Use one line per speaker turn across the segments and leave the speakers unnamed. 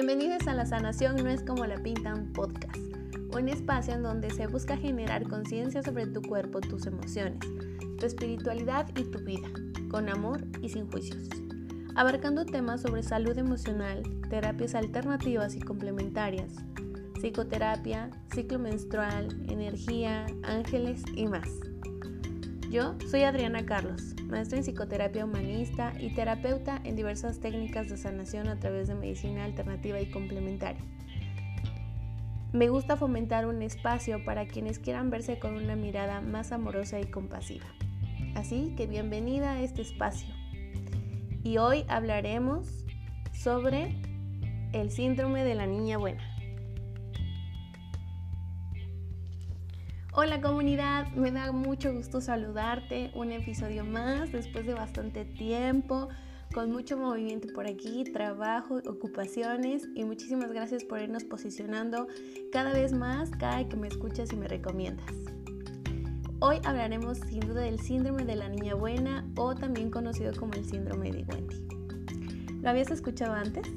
Bienvenidos a La Sanación No es como la pintan podcast, un espacio en donde se busca generar conciencia sobre tu cuerpo, tus emociones, tu espiritualidad y tu vida, con amor y sin juicios, abarcando temas sobre salud emocional, terapias alternativas y complementarias, psicoterapia, ciclo menstrual, energía, ángeles y más. Yo soy Adriana Carlos, maestra en psicoterapia humanista y terapeuta en diversas técnicas de sanación a través de medicina alternativa y complementaria. Me gusta fomentar un espacio para quienes quieran verse con una mirada más amorosa y compasiva. Así que bienvenida a este espacio. Y hoy hablaremos sobre el síndrome de la niña buena. Hola comunidad, me da mucho gusto saludarte. Un episodio más después de bastante tiempo, con mucho movimiento por aquí, trabajo, ocupaciones y muchísimas gracias por irnos posicionando cada vez más cada que me escuchas y me recomiendas. Hoy hablaremos sin duda del síndrome de la niña buena o también conocido como el síndrome de Wendy. ¿Lo habías escuchado antes?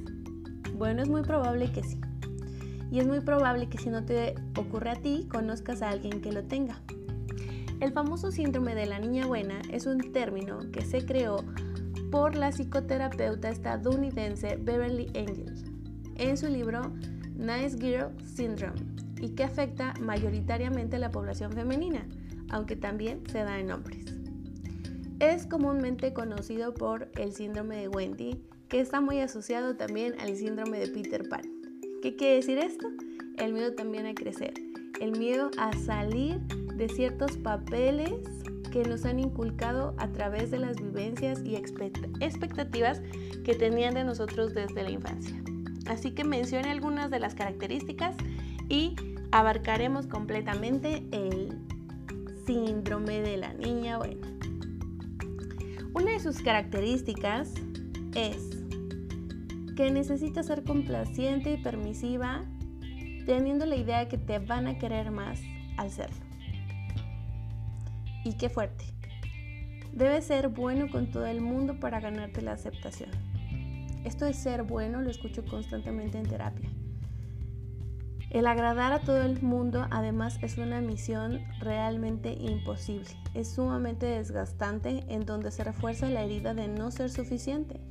Bueno, es muy probable que sí y es muy probable que si no te ocurre a ti, conozcas a alguien que lo tenga. El famoso síndrome de la niña buena es un término que se creó por la psicoterapeuta estadounidense Beverly Angel en su libro Nice Girl Syndrome y que afecta mayoritariamente a la población femenina, aunque también se da en hombres. Es comúnmente conocido por el síndrome de Wendy, que está muy asociado también al síndrome de Peter Pan. ¿Qué quiere decir esto? El miedo también a crecer, el miedo a salir de ciertos papeles que nos han inculcado a través de las vivencias y expectativas que tenían de nosotros desde la infancia. Así que mencione algunas de las características y abarcaremos completamente el síndrome de la niña buena. Una de sus características es que necesitas ser complaciente y permisiva, teniendo la idea de que te van a querer más al serlo. Y qué fuerte. Debes ser bueno con todo el mundo para ganarte la aceptación. Esto de ser bueno lo escucho constantemente en terapia. El agradar a todo el mundo además es una misión realmente imposible. Es sumamente desgastante en donde se refuerza la herida de no ser suficiente.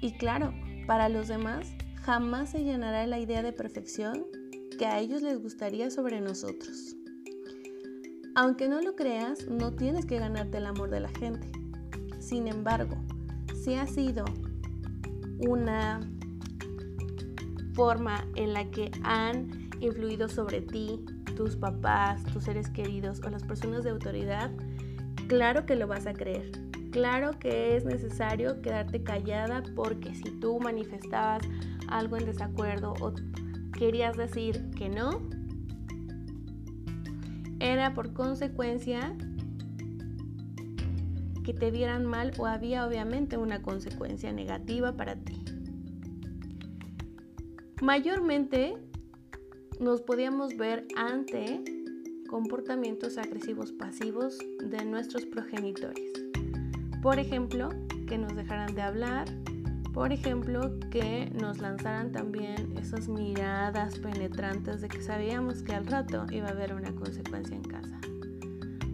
Y claro, para los demás, jamás se llenará la idea de perfección que a ellos les gustaría sobre nosotros. Aunque no lo creas, no tienes que ganarte el amor de la gente. Sin embargo, si ha sido una forma en la que han influido sobre ti, tus papás, tus seres queridos o las personas de autoridad, claro que lo vas a creer. Claro que es necesario quedarte callada porque si tú manifestabas algo en desacuerdo o querías decir que no, era por consecuencia que te vieran mal o había obviamente una consecuencia negativa para ti. Mayormente nos podíamos ver ante comportamientos agresivos pasivos de nuestros progenitores. Por ejemplo, que nos dejaran de hablar. Por ejemplo, que nos lanzaran también esas miradas penetrantes de que sabíamos que al rato iba a haber una consecuencia en casa.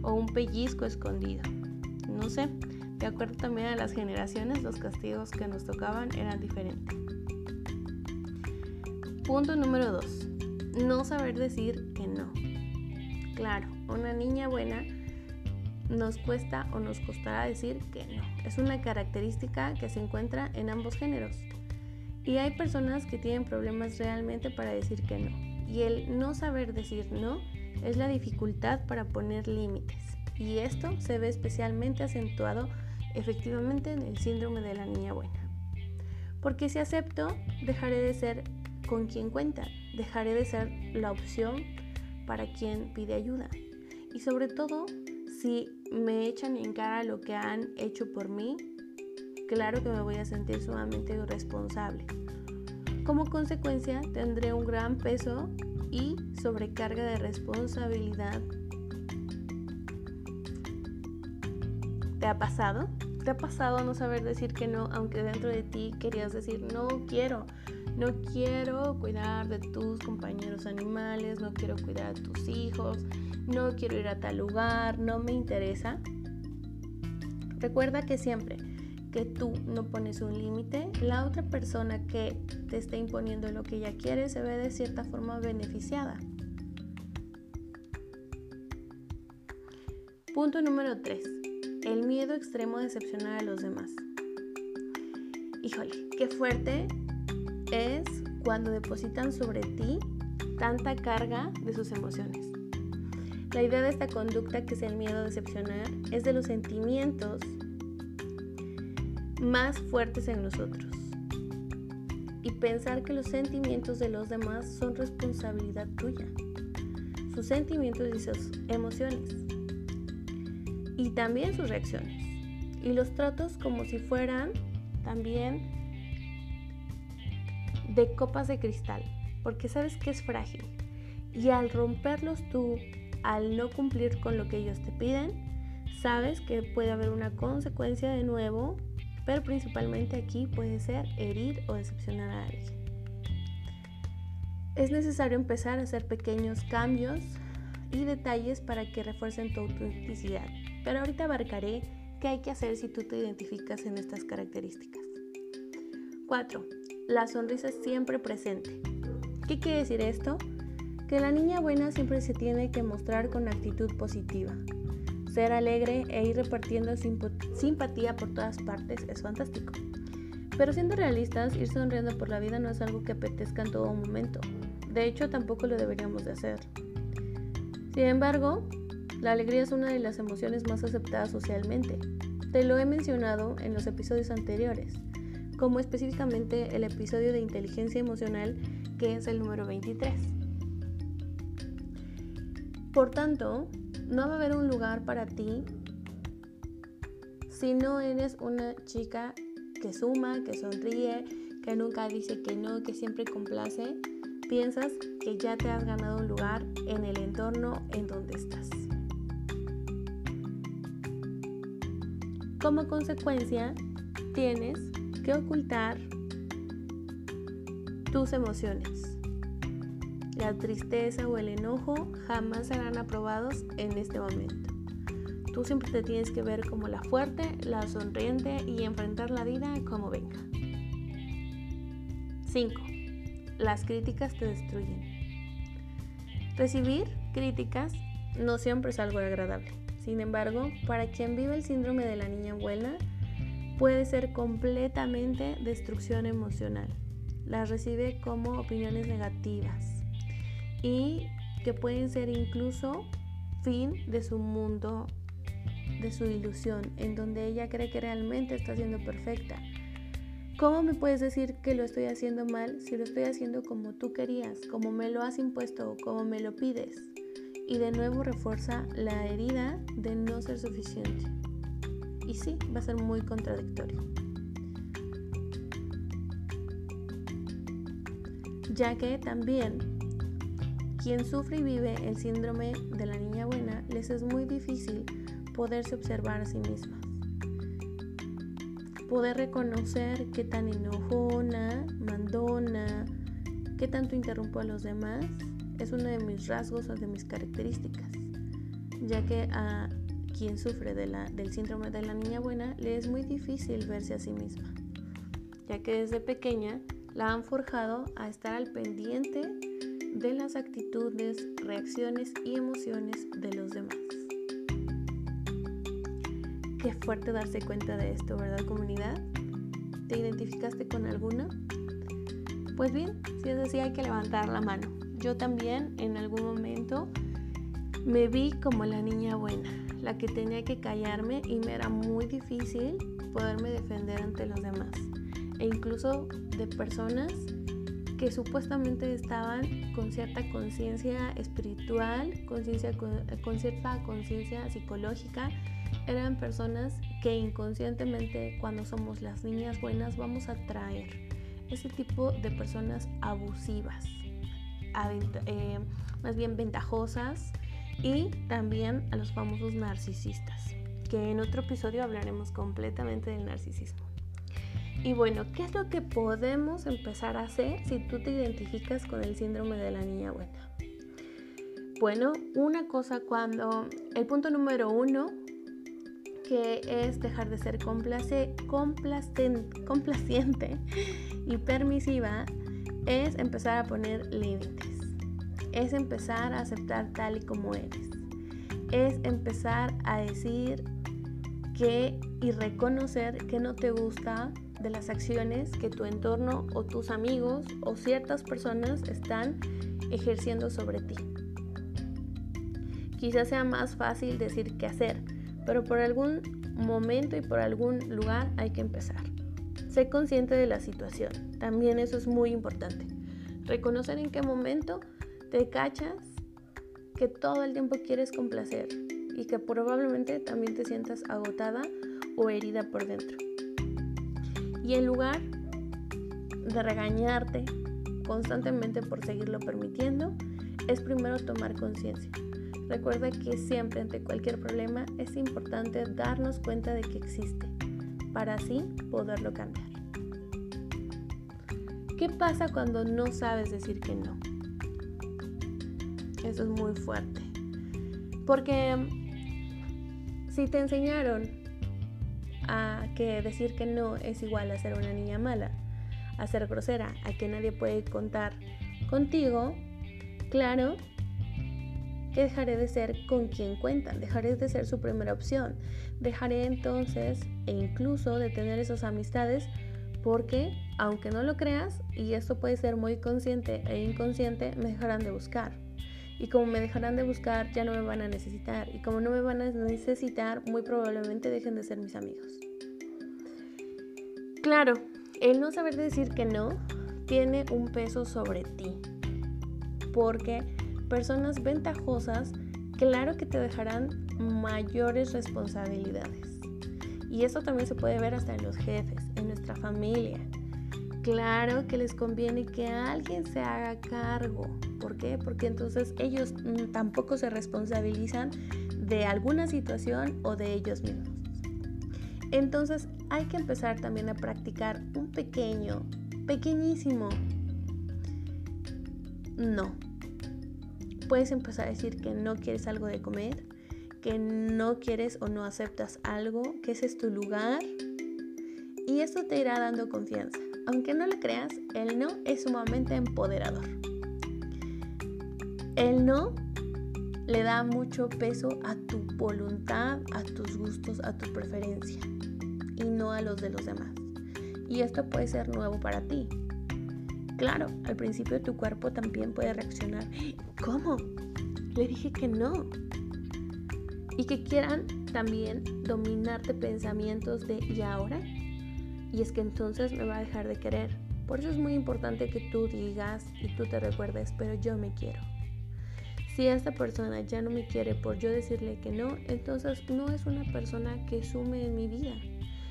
O un pellizco escondido. No sé, de acuerdo también a las generaciones, los castigos que nos tocaban eran diferentes. Punto número 2. No saber decir que no. Claro, una niña buena nos cuesta o nos costará decir que no. Es una característica que se encuentra en ambos géneros. Y hay personas que tienen problemas realmente para decir que no. Y el no saber decir no es la dificultad para poner límites. Y esto se ve especialmente acentuado efectivamente en el síndrome de la niña buena. Porque si acepto, dejaré de ser con quien cuenta, dejaré de ser la opción para quien pide ayuda. Y sobre todo, si me echan en cara lo que han hecho por mí, claro que me voy a sentir sumamente irresponsable. Como consecuencia, tendré un gran peso y sobrecarga de responsabilidad. ¿Te ha pasado? ¿Te ha pasado no saber decir que no, aunque dentro de ti querías decir no quiero, No quiero cuidar de tus compañeros animales, no quiero cuidar de tus hijos, no quiero ir a tal lugar, no me interesa. Recuerda que siempre que tú no pones un límite, la otra persona que te está imponiendo lo que ella quiere se ve de cierta forma beneficiada. Punto número 3. El miedo extremo a decepcionar a los demás. Híjole, qué fuerte es cuando depositan sobre ti tanta carga de sus emociones. La idea de esta conducta, que es el miedo a decepcionar, es de los sentimientos más fuertes en nosotros. Y pensar que los sentimientos de los demás son responsabilidad tuya. Sus sentimientos y sus emociones. Y también sus reacciones. Y los tratos como si fueran también de copas de cristal. Porque sabes que es frágil. Y al romperlos tú, al no cumplir con lo que ellos te piden, sabes que puede haber una consecuencia de nuevo pero principalmente aquí puede ser herir o decepcionar a alguien. Es necesario empezar a hacer pequeños cambios y detalles para que refuercen tu autenticidad, pero ahorita abarcaré qué hay que hacer si tú te identificas en estas características. 4. La sonrisa siempre presente. ¿Qué quiere decir esto? Que la niña buena siempre se tiene que mostrar con actitud positiva, ser alegre e ir repartiendo simpatía por todas partes es fantástico. Pero siendo realistas, ir sonriendo por la vida no es algo que apetezca en todo momento. De hecho, tampoco lo deberíamos de hacer. Sin embargo, la alegría es una de las emociones más aceptadas socialmente. Te lo he mencionado en los episodios anteriores, como específicamente el episodio de inteligencia emocional, que es el número 23. Por tanto, no va a haber un lugar para ti si no eres una chica que suma, que sonríe, que nunca dice que no, que siempre complace, piensas que ya te has ganado un lugar en el entorno en donde estás. Como consecuencia, tienes que ocultar tus emociones. La tristeza o el enojo jamás serán aprobados en este momento. Tú siempre te tienes que ver como la fuerte, la sonriente y enfrentar la vida como venga. 5. Las críticas te destruyen. Recibir críticas no siempre es algo agradable. Sin embargo, para quien vive el síndrome de la niña buena, puede ser completamente destrucción emocional. Las recibe como opiniones negativas, y que pueden ser incluso fin de su mundo, de su ilusión, en donde ella cree que realmente está siendo perfecta. ¿Cómo me puedes decir que lo estoy haciendo mal si lo estoy haciendo como tú querías, como me lo has impuesto, como me lo pides? Y de nuevo refuerza la herida de no ser suficiente. Y sí, va a ser muy contradictorio. Ya que también quien sufre y vive el síndrome de la niña buena, les es muy difícil poderse observar a sí mismas. Poder reconocer qué tan enojona, mandona, qué tanto interrumpo a los demás, es uno de mis rasgos o de mis características, ya que a quien sufre de la, del síndrome de la niña buena le es muy difícil verse a sí misma, ya que desde pequeña la han forjado a estar al pendiente de las actitudes, reacciones y emociones de los demás. Qué fuerte darse cuenta de esto, ¿verdad comunidad? ¿Te identificaste con alguna? Pues bien, si es así hay que levantar la mano. Yo también en algún momento me vi como la niña buena, la que tenía que callarme y me era muy difícil poderme defender ante los demás. E incluso de personas que supuestamente estaban con cierta conciencia espiritual, conciencia, con cierta conciencia psicológica, eran personas que inconscientemente cuando somos las niñas buenas vamos a traer ese tipo de personas abusivas, eh, más bien ventajosas y también a los famosos narcisistas, que en otro episodio hablaremos completamente del narcisismo. Y bueno, ¿qué es lo que podemos empezar a hacer si tú te identificas con el síndrome de la niña buena? Bueno, una cosa cuando el punto número uno, que es dejar de ser complaciente y permisiva, es empezar a poner límites. Es empezar a aceptar tal y como eres. Es empezar a decir que y reconocer que no te gusta de las acciones que tu entorno o tus amigos o ciertas personas están ejerciendo sobre ti. Quizás sea más fácil decir que hacer, pero por algún momento y por algún lugar hay que empezar. Sé consciente de la situación, también eso es muy importante. Reconocer en qué momento te cachas que todo el tiempo quieres complacer y que probablemente también te sientas agotada o herida por dentro. Y en lugar de regañarte constantemente por seguirlo permitiendo, es primero tomar conciencia. Recuerda que siempre ante cualquier problema es importante darnos cuenta de que existe, para así poderlo cambiar. ¿Qué pasa cuando no sabes decir que no? Eso es muy fuerte. Porque si te enseñaron a que decir que no es igual a ser una niña mala, a ser grosera, a que nadie puede contar contigo, claro que dejaré de ser con quien cuentan, dejaré de ser su primera opción, dejaré entonces e incluso de tener esas amistades porque, aunque no lo creas, y esto puede ser muy consciente e inconsciente, me dejarán de buscar. Y como me dejarán de buscar, ya no me van a necesitar. Y como no me van a necesitar, muy probablemente dejen de ser mis amigos. Claro, el no saber decir que no tiene un peso sobre ti. Porque personas ventajosas, claro que te dejarán mayores responsabilidades. Y eso también se puede ver hasta en los jefes, en nuestra familia. Claro que les conviene que alguien se haga cargo. ¿Por qué? Porque entonces ellos mm, tampoco se responsabilizan de alguna situación o de ellos mismos. Entonces hay que empezar también a practicar un pequeño, pequeñísimo no. Puedes empezar a decir que no quieres algo de comer, que no quieres o no aceptas algo, que ese es tu lugar. Y esto te irá dando confianza. Aunque no lo creas, el no es sumamente empoderador. El no le da mucho peso a tu voluntad, a tus gustos, a tu preferencia y no a los de los demás. Y esto puede ser nuevo para ti. Claro, al principio tu cuerpo también puede reaccionar. ¿Cómo? Le dije que no. Y que quieran también dominarte pensamientos de ¿y ahora? y es que entonces me va a dejar de querer. Por eso es muy importante que tú digas y tú te recuerdes, pero yo me quiero. Si esta persona ya no me quiere por yo decirle que no, entonces no es una persona que sume en mi vida.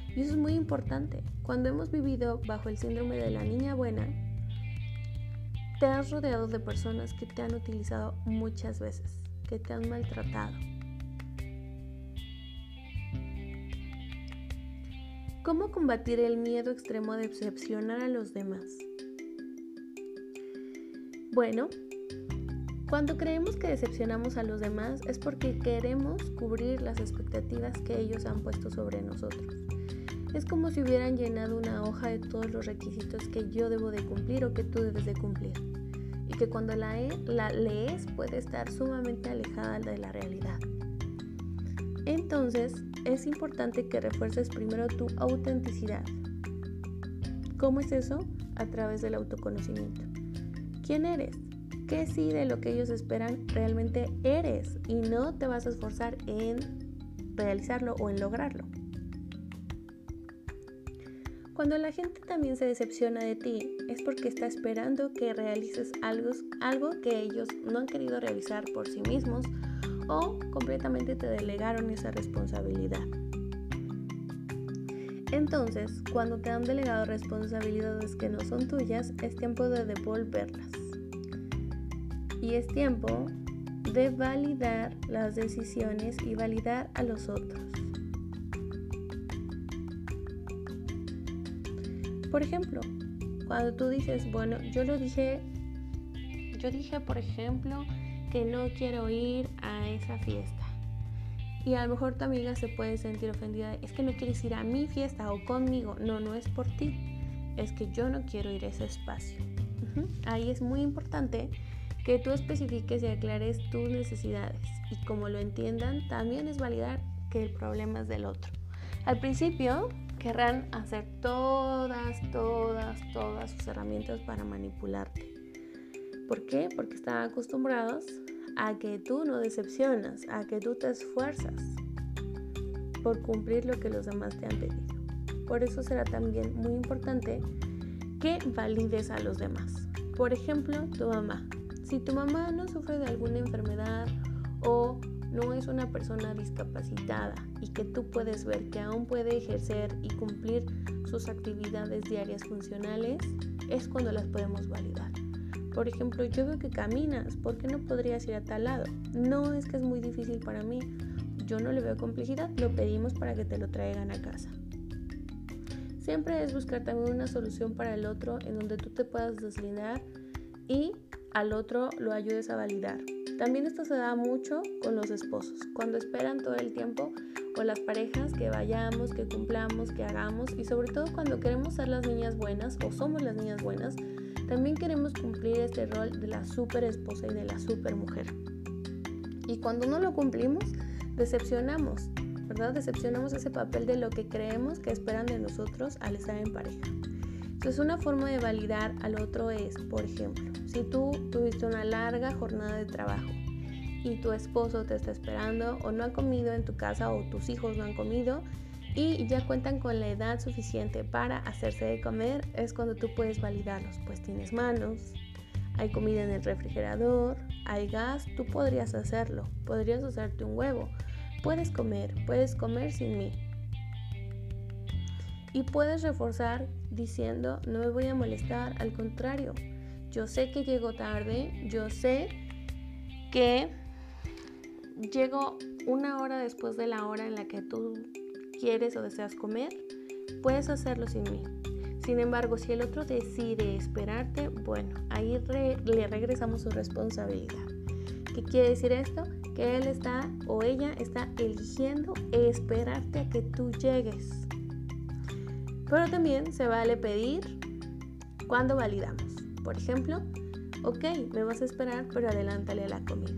Y eso es muy importante. Cuando hemos vivido bajo el síndrome de la niña buena, te has rodeado de personas que te han utilizado muchas veces, que te han maltratado ¿Cómo combatir el miedo extremo de decepcionar a los demás? Bueno, cuando creemos que decepcionamos a los demás es porque queremos cubrir las expectativas que ellos han puesto sobre nosotros. Es como si hubieran llenado una hoja de todos los requisitos que yo debo de cumplir o que tú debes de cumplir. Y que cuando la, la lees puede estar sumamente alejada de la realidad. Entonces, es importante que refuerces primero tu autenticidad. ¿Cómo es eso? A través del autoconocimiento. ¿Quién eres? ¿Qué sí de lo que ellos esperan realmente eres? Y no te vas a esforzar en realizarlo o en lograrlo. Cuando la gente también se decepciona de ti, es porque está esperando que realices algo, algo que ellos no han querido realizar por sí mismos o completamente te delegaron esa responsabilidad. Entonces, cuando te han delegado responsabilidades que no son tuyas, es tiempo de devolverlas. Y es tiempo de validar las decisiones y validar a los otros. Por ejemplo, cuando tú dices, bueno, yo lo dije, yo dije, por ejemplo, que no quiero ir a esa fiesta. Y a lo mejor tu amiga se puede sentir ofendida, es que no quieres ir a mi fiesta o conmigo. No, no es por ti, es que yo no quiero ir a ese espacio. Ahí es muy importante que tú especifiques y aclares tus necesidades y como lo entiendan, también es validar que el problema es del otro. Al principio querrán hacer todas, todas, todas sus herramientas para manipularte. ¿Por qué? Porque están acostumbrados a que tú no decepcionas, a que tú te esfuerzas por cumplir lo que los demás te han pedido. Por eso será también muy importante que valides a los demás. Por ejemplo, tu mamá. Si tu mamá no sufre de alguna enfermedad o no es una persona discapacitada y que tú puedes ver que aún puede ejercer y cumplir sus actividades diarias funcionales, es cuando las podemos validar. Por ejemplo, yo veo que caminas, ¿por qué no podrías ir a tal lado? No es que es muy difícil para mí, yo no le veo complejidad, lo pedimos para que te lo traigan a casa. Siempre es buscar también una solución para el otro en donde tú te puedas deslindar y al otro lo ayudes a validar. También esto se da mucho con los esposos, cuando esperan todo el tiempo con las parejas que vayamos, que cumplamos, que hagamos y sobre todo cuando queremos ser las niñas buenas o somos las niñas buenas, también queremos cumplir este rol de la super esposa y de la super mujer. Y cuando no lo cumplimos, decepcionamos, ¿verdad? Decepcionamos ese papel de lo que creemos que esperan de nosotros al estar en pareja. Entonces una forma de validar al otro es, por ejemplo, si tú tuviste una larga jornada de trabajo y tu esposo te está esperando o no ha comido en tu casa o tus hijos no han comido y ya cuentan con la edad suficiente para hacerse de comer, es cuando tú puedes validarlos, pues tienes manos, hay comida en el refrigerador, hay gas, tú podrías hacerlo, podrías hacerte un huevo, puedes comer, puedes comer sin mí. Y puedes reforzar diciendo, no me voy a molestar, al contrario, yo sé que llego tarde, yo sé que llego una hora después de la hora en la que tú quieres o deseas comer, puedes hacerlo sin mí. Sin embargo, si el otro decide esperarte, bueno, ahí le regresamos su responsabilidad. ¿Qué quiere decir esto? Que él está o ella está eligiendo esperarte a que tú llegues. Pero también se vale pedir cuando validamos. Por ejemplo, ok, me vas a esperar, pero adelántale a la comida.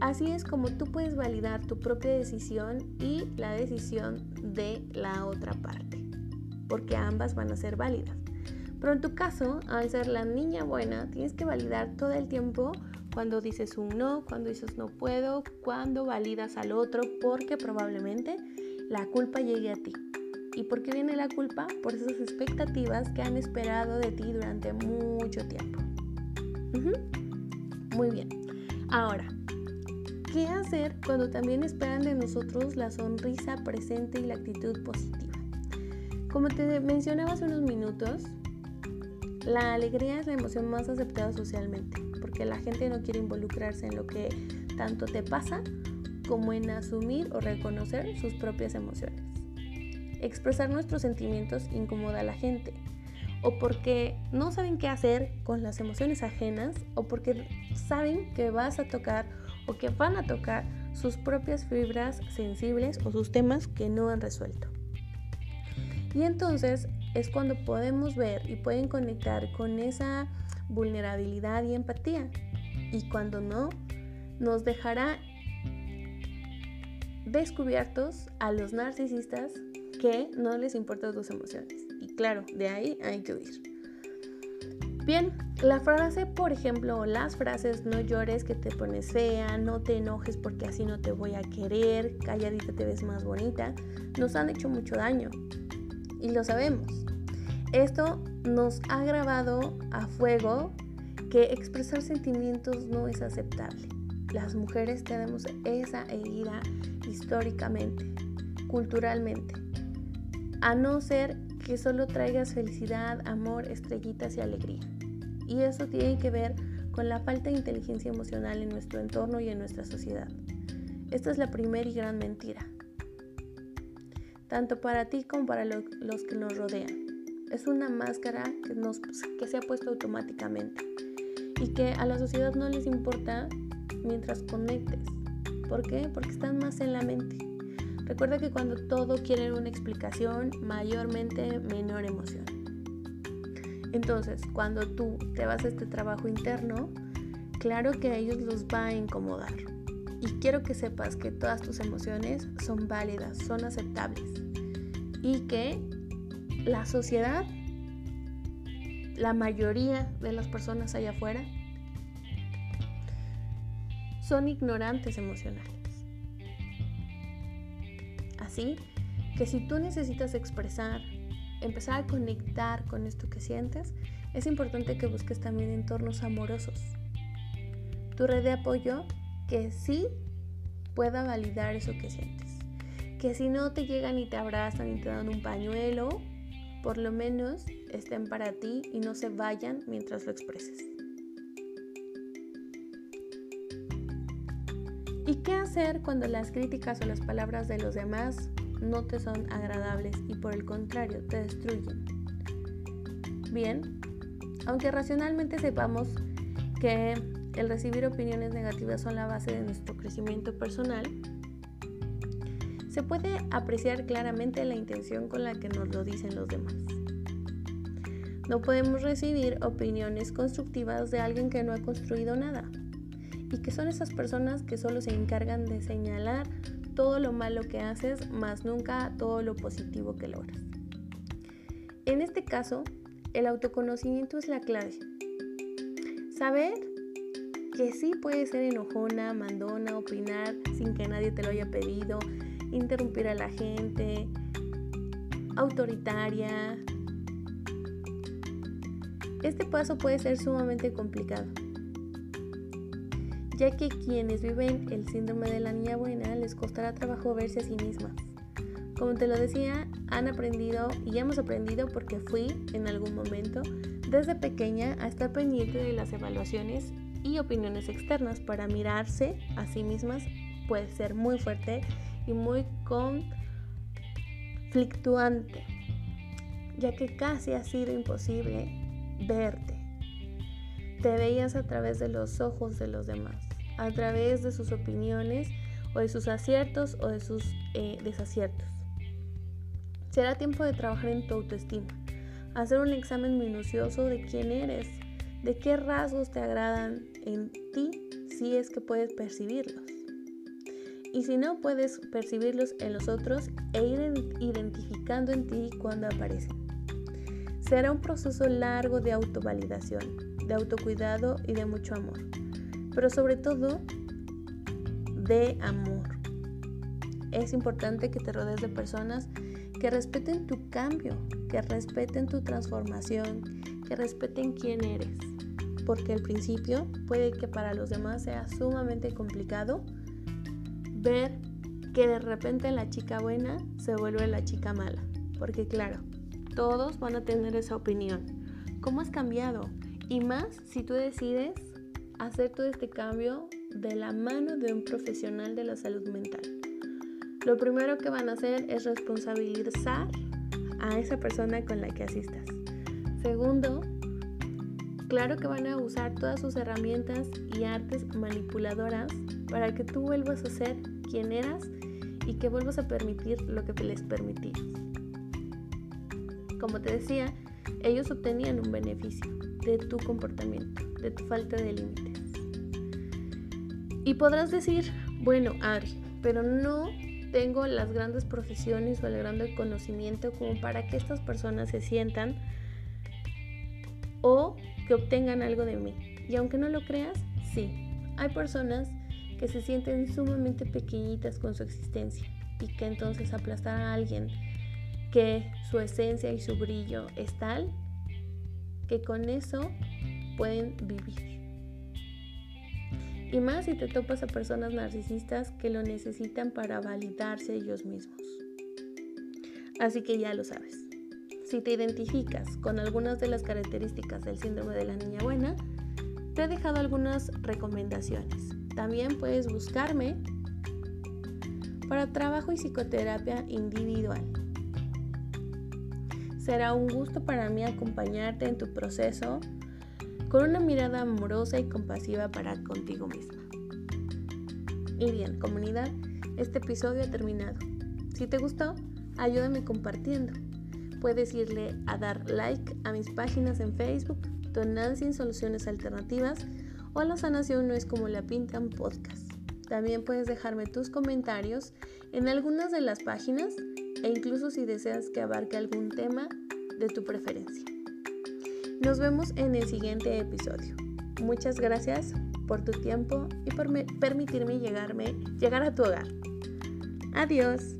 Así es como tú puedes validar tu propia decisión y la decisión de la otra parte, porque ambas van a ser válidas. Pero en tu caso, al ser la niña buena, tienes que validar todo el tiempo cuando dices un no, cuando dices no puedo, cuando validas al otro, porque probablemente la culpa llegue a ti. ¿Y por qué viene la culpa? Por esas expectativas que han esperado de ti durante mucho tiempo. Muy bien. Ahora, ¿qué hacer cuando también esperan de nosotros la sonrisa presente y la actitud positiva? Como te mencionaba hace unos minutos, la alegría es la emoción más aceptada socialmente, porque la gente no quiere involucrarse en lo que tanto te pasa como en asumir o reconocer sus propias emociones expresar nuestros sentimientos incomoda a la gente, o porque no saben qué hacer con las emociones ajenas, o porque saben que vas a tocar o que van a tocar sus propias fibras sensibles o sus temas que no han resuelto. Y entonces es cuando podemos ver y pueden conectar con esa vulnerabilidad y empatía. Y cuando no, nos dejará descubiertos a los narcisistas que no les importan tus emociones. Y claro, de ahí hay que huir. Bien, la frase, por ejemplo, las frases no llores que te pones fea, no te enojes porque así no te voy a querer, calladita te ves más bonita, nos han hecho mucho daño. Y lo sabemos. Esto nos ha grabado a fuego que expresar sentimientos no es aceptable. Las mujeres tenemos esa herida históricamente, culturalmente a no ser que solo traigas felicidad, amor, estrellitas y alegría. Y eso tiene que ver con la falta de inteligencia emocional en nuestro entorno y en nuestra sociedad. Esta es la primera y gran mentira, tanto para ti como para los que nos rodean. es una máscara que, que se ha puesto automáticamente y que a la sociedad no les importa mientras conectes. ¿Por qué? Porque están más en la mente. Recuerda que cuando todo quiere una explicación, mayormente menor emoción. Entonces, cuando tú te vas a este trabajo interno, claro que a ellos los va a incomodar. Y quiero que sepas que todas tus emociones son válidas, son aceptables. Y que la sociedad, la mayoría de las personas allá afuera, son ignorantes emocionales. Que si tú necesitas expresar, empezar a conectar con esto que sientes, es importante que busques también entornos amorosos. Tu red de apoyo que sí pueda validar eso que sientes. Que si no te llegan y te abrazan y te dan un pañuelo, por lo menos estén para ti y no se vayan mientras lo expreses. Hacer cuando las críticas o las palabras de los demás no te son agradables y por el contrario te destruyen? Bien, aunque racionalmente sepamos que el recibir opiniones negativas son la base de nuestro crecimiento personal, se puede apreciar claramente la intención con la que nos lo dicen los demás. No podemos recibir opiniones constructivas de alguien que no ha construido nada y que son esas personas que solo se encargan de señalar todo lo malo que haces, más nunca todo lo positivo que logras. En este caso, el autoconocimiento es la clave. Saber que sí puede ser enojona, mandona, opinar sin que nadie te lo haya pedido, interrumpir a la gente, autoritaria. Este paso puede ser sumamente complicado ya que quienes viven el síndrome de la niña buena les costará trabajo verse a sí mismas. Como te lo decía, han aprendido y hemos aprendido porque fui en algún momento desde pequeña a estar pendiente de las evaluaciones y opiniones externas para mirarse a sí mismas puede ser muy fuerte y muy conflictuante, ya que casi ha sido imposible verte te veías a través de los ojos de los demás, a través de sus opiniones o de sus aciertos o de sus eh, desaciertos. Será tiempo de trabajar en tu autoestima, hacer un examen minucioso de quién eres, de qué rasgos te agradan en ti si es que puedes percibirlos. Y si no puedes percibirlos en los otros e ir identificando en ti cuando aparecen. Será un proceso largo de autovalidación, de autocuidado y de mucho amor. Pero sobre todo, de amor. Es importante que te rodees de personas que respeten tu cambio, que respeten tu transformación, que respeten quién eres. Porque al principio puede que para los demás sea sumamente complicado ver que de repente la chica buena se vuelve la chica mala. Porque claro, todos van a tener esa opinión. ¿Cómo has cambiado? Y más si tú decides hacer todo este cambio de la mano de un profesional de la salud mental. Lo primero que van a hacer es responsabilizar a esa persona con la que asistas. Segundo, claro que van a usar todas sus herramientas y artes manipuladoras para que tú vuelvas a ser quien eras y que vuelvas a permitir lo que les permitías. Como te decía, ellos obtenían un beneficio de tu comportamiento, de tu falta de límites. Y podrás decir, bueno, Ari, pero no tengo las grandes profesiones o el grande conocimiento como para que estas personas se sientan o que obtengan algo de mí. Y aunque no lo creas, sí, hay personas que se sienten sumamente pequeñitas con su existencia y que entonces aplastar a alguien que su esencia y su brillo es tal que con eso pueden vivir. Y más si te topas a personas narcisistas que lo necesitan para validarse ellos mismos. Así que ya lo sabes. Si te identificas con algunas de las características del síndrome de la niña buena, te he dejado algunas recomendaciones. También puedes buscarme para trabajo y psicoterapia individual. Será un gusto para mí acompañarte en tu proceso con una mirada amorosa y compasiva para contigo misma. Y bien, comunidad, este episodio ha terminado. Si te gustó, ayúdame compartiendo. Puedes irle a dar like a mis páginas en Facebook, Nancy Soluciones Alternativas o La Sanación No es como la pintan podcast. También puedes dejarme tus comentarios en algunas de las páginas e incluso si deseas que abarque algún tema de tu preferencia. Nos vemos en el siguiente episodio. Muchas gracias por tu tiempo y por permitirme llegarme, llegar a tu hogar. Adiós.